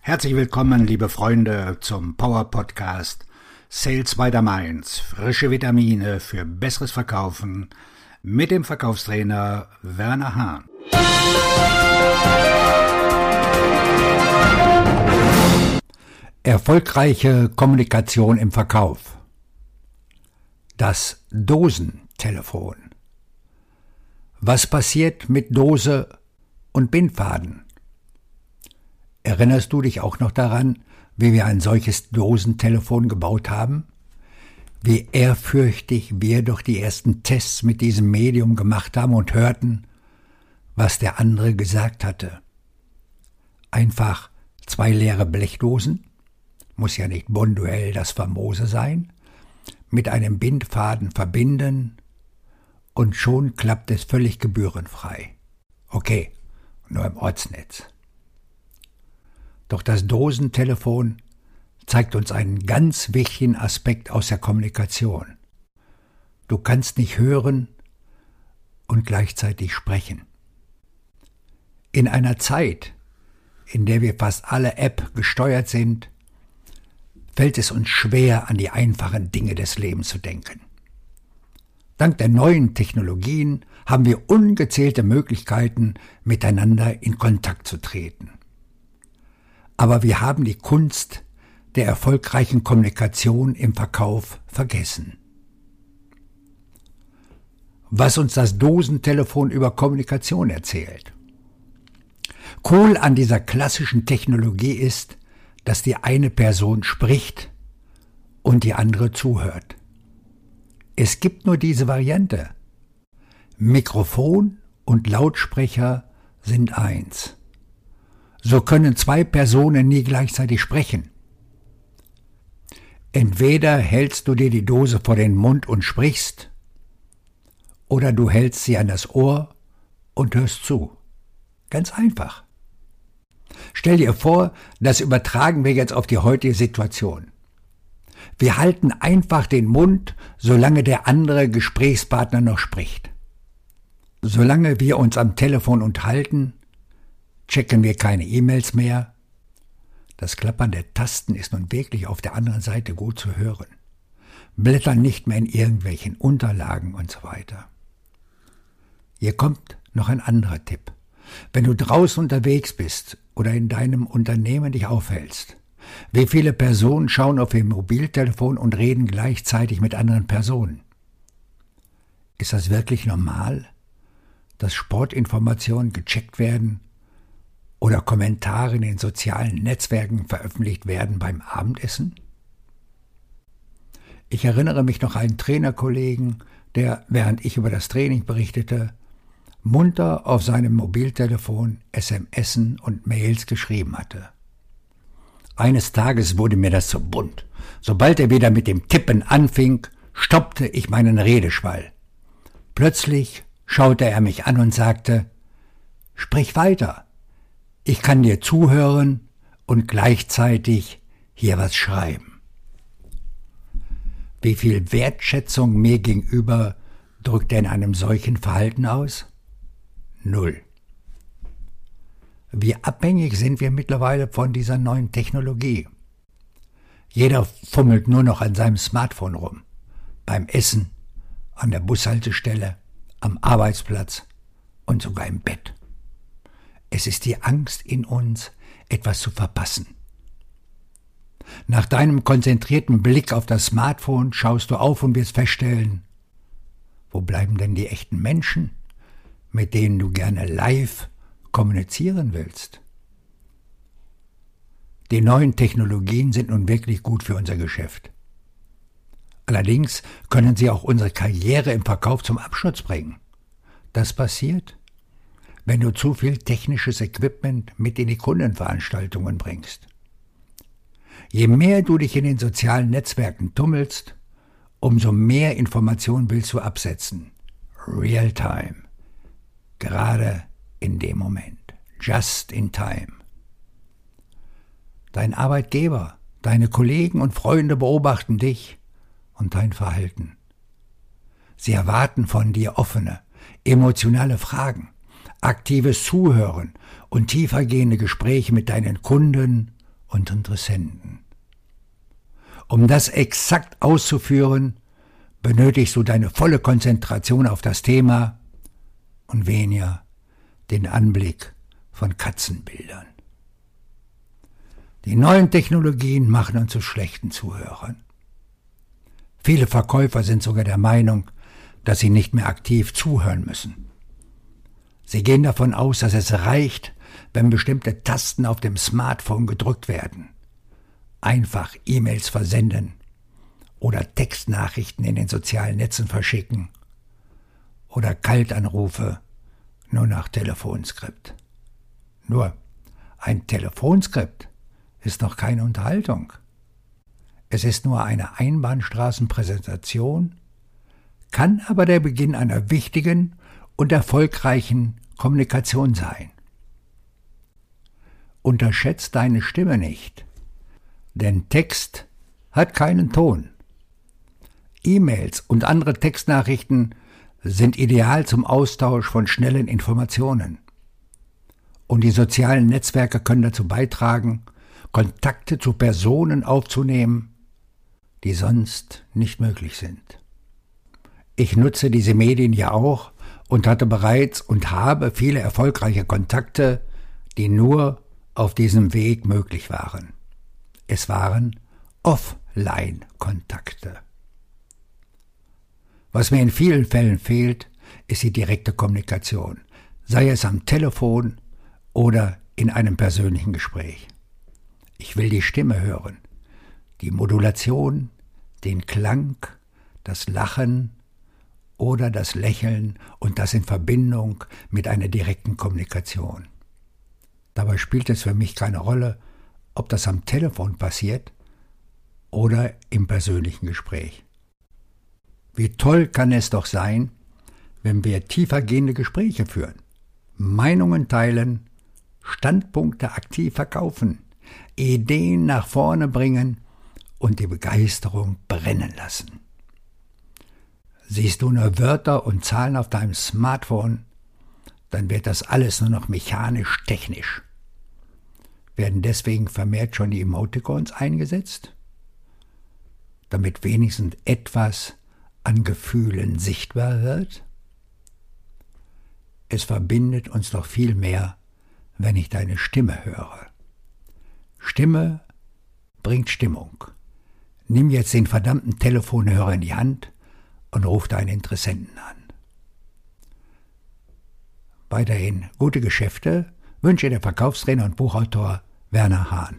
Herzlich willkommen, liebe Freunde, zum Power Podcast Sales by the Mainz. Frische Vitamine für besseres Verkaufen mit dem Verkaufstrainer Werner Hahn. Erfolgreiche Kommunikation im Verkauf. Das Dosentelefon. Was passiert mit Dose und Bindfaden? Erinnerst du dich auch noch daran, wie wir ein solches Dosentelefon gebaut haben? Wie ehrfürchtig wir doch die ersten Tests mit diesem Medium gemacht haben und hörten, was der andere gesagt hatte. Einfach zwei leere Blechdosen, muss ja nicht Bonduell das Famose sein, mit einem Bindfaden verbinden und schon klappt es völlig gebührenfrei. Okay, nur im Ortsnetz. Doch das Dosentelefon zeigt uns einen ganz wichtigen Aspekt aus der Kommunikation. Du kannst nicht hören und gleichzeitig sprechen. In einer Zeit, in der wir fast alle App gesteuert sind, fällt es uns schwer, an die einfachen Dinge des Lebens zu denken. Dank der neuen Technologien haben wir ungezählte Möglichkeiten, miteinander in Kontakt zu treten aber wir haben die Kunst der erfolgreichen Kommunikation im Verkauf vergessen. Was uns das Dosentelefon über Kommunikation erzählt. Cool an dieser klassischen Technologie ist, dass die eine Person spricht und die andere zuhört. Es gibt nur diese Variante. Mikrofon und Lautsprecher sind eins. So können zwei Personen nie gleichzeitig sprechen. Entweder hältst du dir die Dose vor den Mund und sprichst, oder du hältst sie an das Ohr und hörst zu. Ganz einfach. Stell dir vor, das übertragen wir jetzt auf die heutige Situation. Wir halten einfach den Mund, solange der andere Gesprächspartner noch spricht. Solange wir uns am Telefon unterhalten, checken wir keine E-Mails mehr. Das Klappern der Tasten ist nun wirklich auf der anderen Seite gut zu hören. Blättern nicht mehr in irgendwelchen Unterlagen und so weiter. Hier kommt noch ein anderer Tipp. Wenn du draußen unterwegs bist oder in deinem Unternehmen dich aufhältst, wie viele Personen schauen auf ihr Mobiltelefon und reden gleichzeitig mit anderen Personen? Ist das wirklich normal, dass Sportinformationen gecheckt werden oder Kommentare in den sozialen Netzwerken veröffentlicht werden beim Abendessen? Ich erinnere mich noch an einen Trainerkollegen, der, während ich über das Training berichtete, munter auf seinem Mobiltelefon SMS und Mails geschrieben hatte. Eines Tages wurde mir das zu bunt. Sobald er wieder mit dem Tippen anfing, stoppte ich meinen Redeschwall. Plötzlich schaute er mich an und sagte, Sprich weiter, ich kann dir zuhören und gleichzeitig hier was schreiben. Wie viel Wertschätzung mir gegenüber drückt er in einem solchen Verhalten aus? Null. Wie abhängig sind wir mittlerweile von dieser neuen Technologie? Jeder fummelt nur noch an seinem Smartphone rum. Beim Essen, an der Bushaltestelle, am Arbeitsplatz und sogar im Bett. Es ist die Angst in uns, etwas zu verpassen. Nach deinem konzentrierten Blick auf das Smartphone schaust du auf und wirst feststellen, wo bleiben denn die echten Menschen, mit denen du gerne live kommunizieren willst? Die neuen Technologien sind nun wirklich gut für unser Geschäft. Allerdings können sie auch unsere Karriere im Verkauf zum Abschluss bringen. Das passiert, wenn du zu viel technisches Equipment mit in die Kundenveranstaltungen bringst. Je mehr du dich in den sozialen Netzwerken tummelst, umso mehr Informationen willst du absetzen. Real time. Gerade in dem Moment. Just in time. Dein Arbeitgeber, deine Kollegen und Freunde beobachten dich und dein Verhalten. Sie erwarten von dir offene, emotionale Fragen aktives Zuhören und tiefergehende Gespräche mit deinen Kunden und Interessenten. Um das exakt auszuführen, benötigst du deine volle Konzentration auf das Thema und weniger den Anblick von Katzenbildern. Die neuen Technologien machen uns zu schlechten Zuhörern. Viele Verkäufer sind sogar der Meinung, dass sie nicht mehr aktiv zuhören müssen. Sie gehen davon aus, dass es reicht, wenn bestimmte Tasten auf dem Smartphone gedrückt werden. Einfach E-Mails versenden oder Textnachrichten in den sozialen Netzen verschicken oder Kaltanrufe nur nach Telefonskript. Nur, ein Telefonskript ist noch keine Unterhaltung. Es ist nur eine Einbahnstraßenpräsentation, kann aber der Beginn einer wichtigen und erfolgreichen Kommunikation sein. Unterschätzt deine Stimme nicht, denn Text hat keinen Ton. E-Mails und andere Textnachrichten sind ideal zum Austausch von schnellen Informationen. Und die sozialen Netzwerke können dazu beitragen, Kontakte zu Personen aufzunehmen, die sonst nicht möglich sind. Ich nutze diese Medien ja auch und hatte bereits und habe viele erfolgreiche Kontakte, die nur auf diesem Weg möglich waren. Es waren Offline-Kontakte. Was mir in vielen Fällen fehlt, ist die direkte Kommunikation, sei es am Telefon oder in einem persönlichen Gespräch. Ich will die Stimme hören, die Modulation, den Klang, das Lachen oder das Lächeln und das in Verbindung mit einer direkten Kommunikation. Dabei spielt es für mich keine Rolle, ob das am Telefon passiert oder im persönlichen Gespräch. Wie toll kann es doch sein, wenn wir tiefergehende Gespräche führen, Meinungen teilen, Standpunkte aktiv verkaufen, Ideen nach vorne bringen und die Begeisterung brennen lassen. Siehst du nur Wörter und Zahlen auf deinem Smartphone, dann wird das alles nur noch mechanisch technisch. Werden deswegen vermehrt schon die Emoticons eingesetzt? Damit wenigstens etwas an Gefühlen sichtbar wird? Es verbindet uns doch viel mehr, wenn ich deine Stimme höre. Stimme bringt Stimmung. Nimm jetzt den verdammten Telefonhörer in die Hand und ruf deinen Interessenten an. Weiterhin gute Geschäfte wünsche der Verkaufstrainer und Buchautor Werner Hahn.